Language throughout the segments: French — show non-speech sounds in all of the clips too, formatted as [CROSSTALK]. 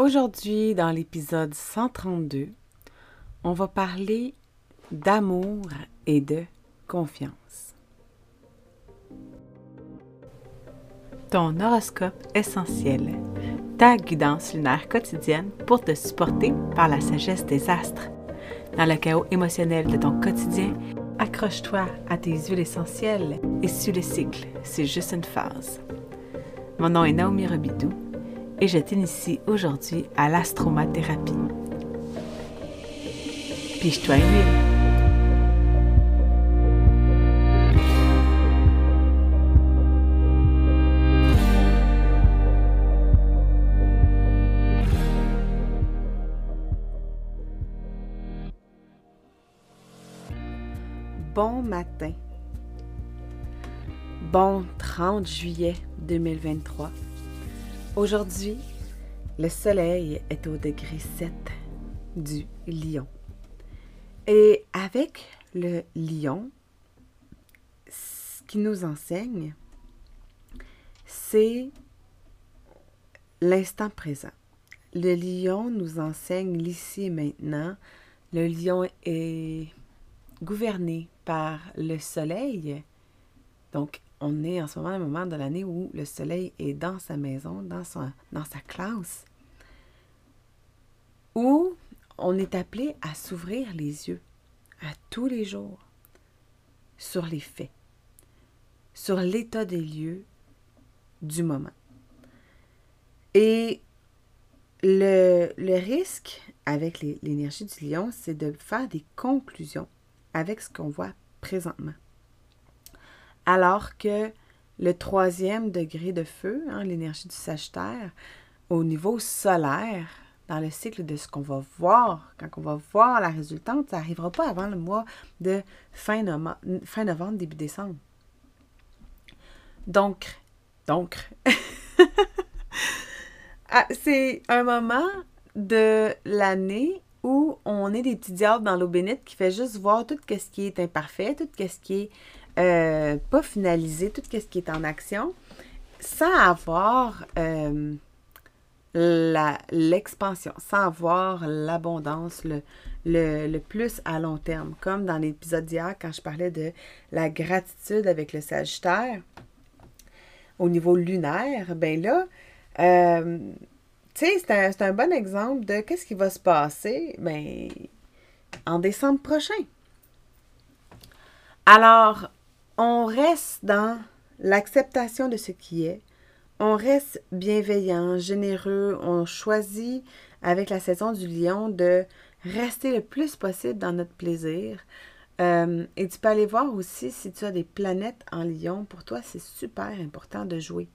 Aujourd'hui, dans l'épisode 132, on va parler d'amour et de confiance. Ton horoscope essentiel, ta guidance lunaire quotidienne pour te supporter par la sagesse des astres. Dans le chaos émotionnel de ton quotidien, accroche-toi à tes huiles essentielles et suis le cycle, c'est juste une phase. Mon nom est Naomi Robidou et je t'initie aujourd'hui à l'astromathérapie. Piche-toi une huile. Bon matin. Bon 30 juillet 2023. Aujourd'hui, le soleil est au degré 7 du lion. Et avec le lion, ce qui nous enseigne, c'est l'instant présent. Le lion nous enseigne l'ici et maintenant. Le lion est gouverné par le soleil. Donc, on est en ce moment un moment de l'année où le soleil est dans sa maison, dans, sa classe, où on est appelé à s'ouvrir les yeux à tous les jours sur les faits, sur l'état des lieux du moment. Et le risque avec l'énergie du lion, c'est de faire des conclusions avec ce qu'on voit présentement. Alors que le troisième degré de feu, hein, l'énergie du Sagittaire, au niveau solaire, dans le cycle de ce qu'on va voir, quand on va voir la résultante, ça n'arrivera pas avant le mois de fin, novembre, début décembre. Donc, donc, [LAUGHS] ah, c'est un moment de l'année où on est des petits dans l'eau bénite qui fait juste voir tout ce qui est imparfait, tout ce qui est euh, pas finalisé, tout ce qui est en action, sans avoir euh, l'expansion, sans avoir l'abondance, le, le, plus à long terme. Comme dans l'épisode d'hier, quand je parlais de la gratitude avec le Sagittaire, au niveau lunaire, ben là, euh, tu sais, c'est un, bon exemple de qu'est-ce qui va se passer ben, en décembre prochain. Alors, on reste dans l'acceptation de ce qui est. On reste bienveillant, généreux. On choisit, avec la saison du lion, de rester le plus possible dans notre plaisir. Euh, et tu peux aller voir aussi si tu as des planètes en lion. Pour toi, c'est super important de jouer.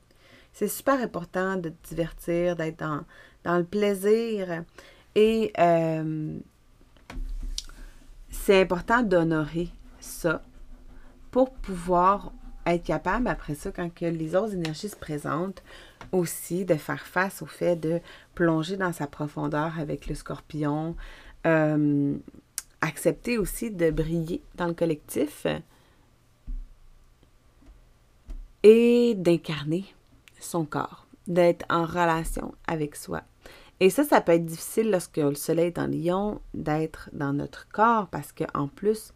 C'est super important de te divertir, d'être dans, dans, le plaisir. Et euh, c'est important d'honorer ça pour pouvoir être capable, après ça, quand que les autres énergies se présentent, aussi de faire face au fait de plonger dans sa profondeur avec le scorpion, euh, accepter aussi de briller dans le collectif et d'incarner son corps, d'être en relation avec soi. Et ça, ça peut être difficile lorsque le soleil est en lion, d'être dans notre corps parce qu'en plus,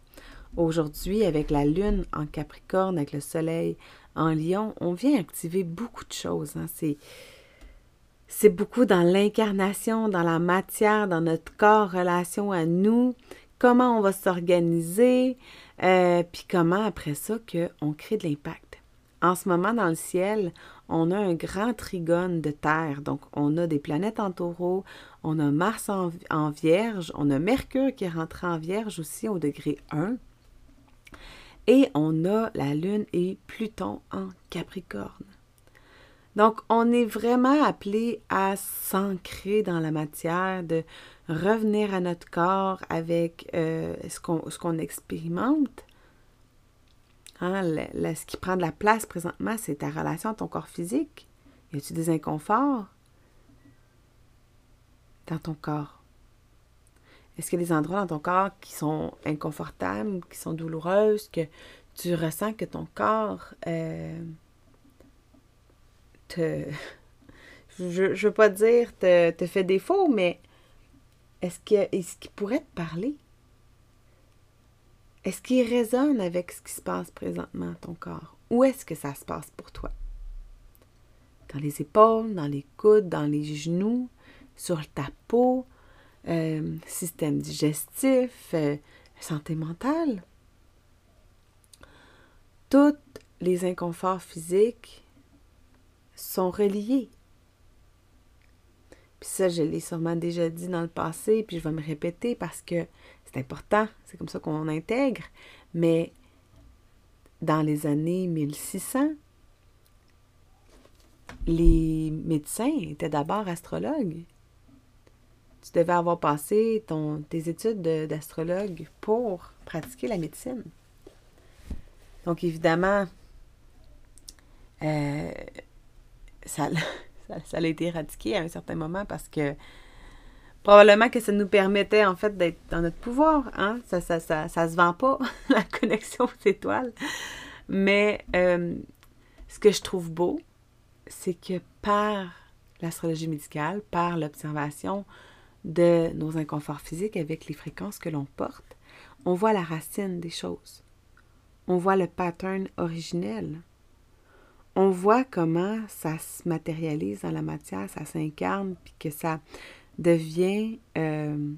Aujourd'hui, avec la Lune en Capricorne, avec le Soleil en Lion, on vient activer beaucoup de choses. Hein. C'est, beaucoup dans l'incarnation, dans la matière, dans notre corps, relation à nous, comment on va s'organiser, euh, puis comment après ça qu'on crée de l'impact. En ce moment, dans le ciel, on a un grand trigone de Terre. Donc, on a des planètes en taureau, on a Mars en, Vierge, on a Mercure qui est en Vierge aussi au degré 1. Et on a la Lune et Pluton en Capricorne. Donc, on est vraiment appelé à s'ancrer dans la matière, de revenir à notre corps avec euh, ce qu'on expérimente. Hein, ce qui prend de la place présentement, c'est ta relation à ton corps physique. Y a-t-il des inconforts dans ton corps? Est-ce qu'il y a des endroits dans ton corps qui sont inconfortables, qui sont douloureuses, que tu ressens que ton corps euh, te... [LAUGHS] je ne veux pas dire te, fait défaut, mais est-ce qu'il est pourrait te parler? Est-ce qu'il résonne avec ce qui se passe présentement dans ton corps? Où est-ce que ça se passe pour toi? Dans les épaules, dans les coudes, dans les genoux, sur ta peau, euh, système digestif, euh, santé mentale? Tous les inconforts physiques sont reliés. Puis ça, je l'ai sûrement déjà dit dans le passé, puis je vais me répéter parce que c'est important, c'est comme ça qu'on intègre. Mais dans les années 1600, les médecins étaient d'abord astrologues. Tu devais avoir passé ton, tes études d'astrologue pour pratiquer la médecine. Donc, évidemment, euh, [LAUGHS] ça, ça, a été éradiqué à un certain moment parce que probablement que ça nous permettait en fait d'être dans notre pouvoir. Hein? Ça, ça, ça, ça se vend pas, [LAUGHS] la connexion aux étoiles. Mais euh, ce que je trouve beau, c'est que par l'astrologie médicale, par l'observation de nos inconforts physiques avec les fréquences que l'on porte, on voit la racine des choses. On voit le pattern originel. On voit comment ça se matérialise dans la matière, ça s'incarne, puis que ça devient euh,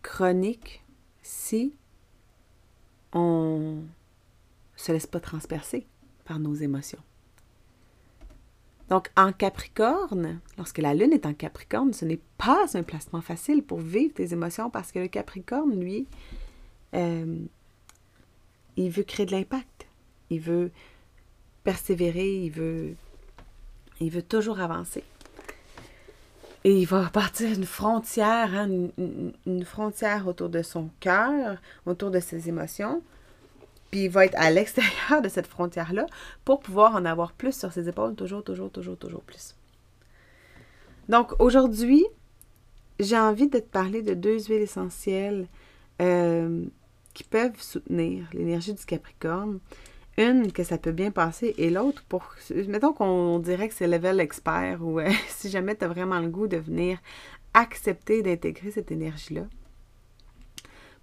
chronique si on se laisse pas transpercer par nos émotions. Donc, en Capricorne, lorsque la Lune est en Capricorne, ce n'est pas un placement facile pour vivre tes émotions parce que le Capricorne, lui, euh, il veut créer de l'impact. Il veut persévérer, il veut, il veut toujours avancer. Et il va partir une frontière, hein, une, frontière autour de son cœur, autour de ses émotions, puis il va être à l'extérieur de cette frontière-là pour pouvoir en avoir plus sur ses épaules, toujours, toujours, toujours, toujours plus. Donc aujourd'hui, j'ai envie de te parler de deux huiles essentielles euh, qui peuvent soutenir l'énergie du Capricorne. Une que ça peut bien passer et l'autre pour. Mettons qu'on dirait que c'est level expert ou euh, [LAUGHS] si jamais tu as vraiment le goût de venir accepter d'intégrer cette énergie-là.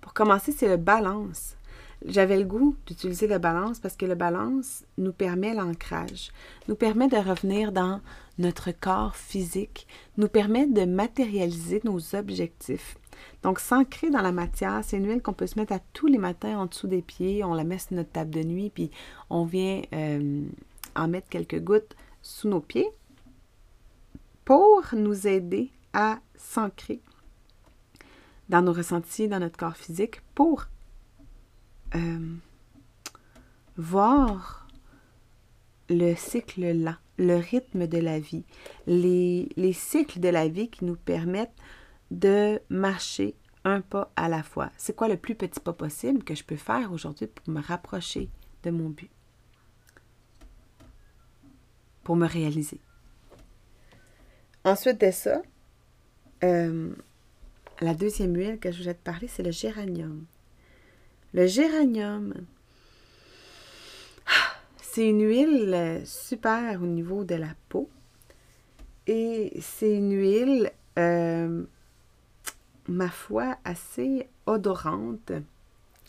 Pour commencer, c'est le balance. J'avais le goût d'utiliser le balance parce que le balance nous permet l'ancrage, nous permet de revenir dans notre corps physique, nous permet de matérialiser nos objectifs. Donc, s'ancrer dans la matière, c'est une huile qu'on peut se mettre à tous les matins en dessous des pieds, on la met sur notre table de nuit, puis on vient euh, en mettre quelques gouttes sous nos pieds pour nous aider à s'ancrer dans nos ressentis, dans notre corps physique, pour euh, voir le cycle lent, le rythme de la vie, les cycles de la vie qui nous permettent de marcher un pas à la fois. C'est quoi le plus petit pas possible que je peux faire aujourd'hui pour me rapprocher de mon but? Pour me réaliser. Ensuite de ça, euh, la deuxième huile que je voulais te parler, c'est le géranium. Le géranium, c'est une huile super au niveau de la peau. Et c'est une huile, euh, ma foi, assez odorante.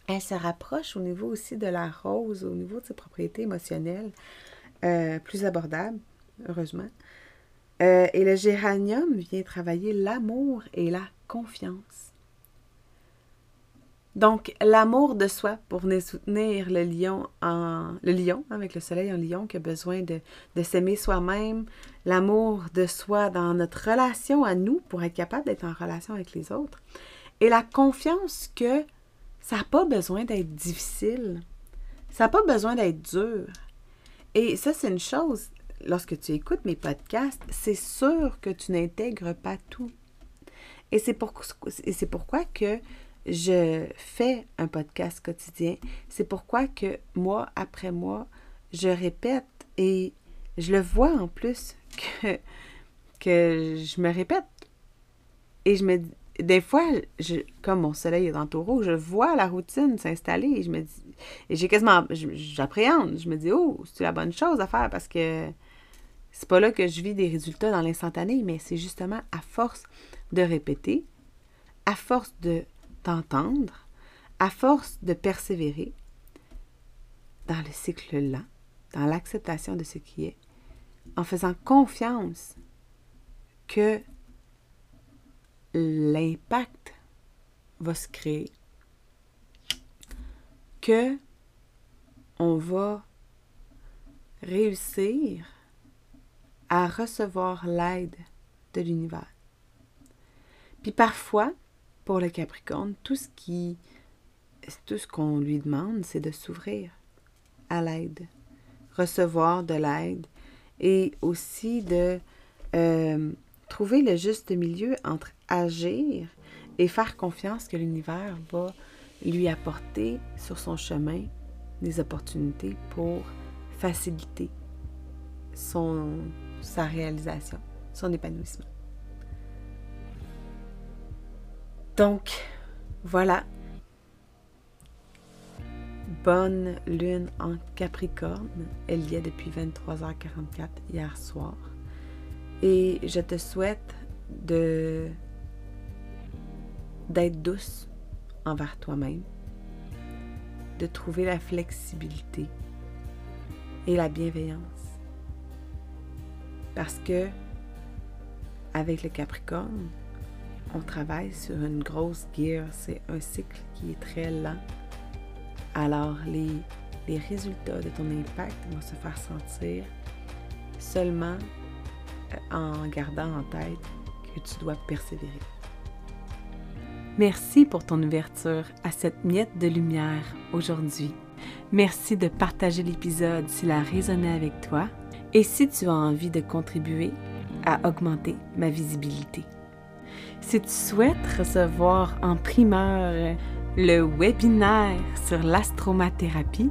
Elle se rapproche au niveau aussi de la rose, au niveau de ses propriétés émotionnelles, euh, plus abordables, heureusement. Euh, et le géranium vient travailler l'amour et la confiance. Donc, l'amour de soi pour venir soutenir le lion en le lion, avec le soleil en lion qui a besoin de, de s'aimer soi-même, l'amour de soi dans notre relation à nous pour être capable d'être en relation avec les autres, et la confiance que ça n'a pas besoin d'être difficile, ça n'a pas besoin d'être dur. Et ça, c'est une chose, lorsque tu écoutes mes podcasts, c'est sûr que tu n'intègres pas tout. Et c'est pour, pourquoi que je fais un podcast quotidien. C'est pourquoi que mois après mois, je répète et je le vois en plus [LAUGHS] que, que je me répète. Et je me des fois, je, comme mon soleil est dans taureau, je vois la routine s'installer et je me dis, et j'ai quasiment, j'appréhende, je me dis, oh, c'est la bonne chose à faire parce que C'est pas là que je vis des résultats dans l'instantané, mais c'est justement à force de répéter, à force de t'entendre, à force de persévérer dans le cycle-là, dans l'acceptation de ce qui est, en faisant confiance que l'impact va se créer, que on va réussir à recevoir l'aide de l'univers. Puis parfois, pour le Capricorne, tout ce qu'on lui demande, c'est de s'ouvrir à l'aide, recevoir de l'aide et aussi de euh, trouver le juste milieu entre agir et faire confiance que l'univers va lui apporter sur son chemin des opportunités pour faciliter sa réalisation, son épanouissement. Donc, voilà. Bonne lune en Capricorne. Elle y est depuis 23h44 hier soir. Et je te souhaite de d'être douce envers toi-même, de trouver la flexibilité et la bienveillance. Parce que avec le Capricorne, on travaille sur une grosse guerre, c'est un cycle qui est très lent. Alors les, les résultats de ton impact vont se faire sentir seulement euh, en gardant en tête que tu dois persévérer. Merci pour ton ouverture à cette miette de lumière aujourd'hui. Merci de partager l'épisode s'il a résonné avec toi et si tu as envie de contribuer à augmenter ma visibilité. Si tu souhaites recevoir en primeur le webinaire sur l'astromathérapie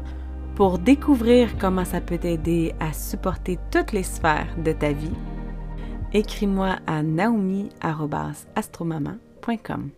pour découvrir comment ça peut t'aider à supporter toutes les sphères de ta vie, écris-moi à naomi.astromaman.com.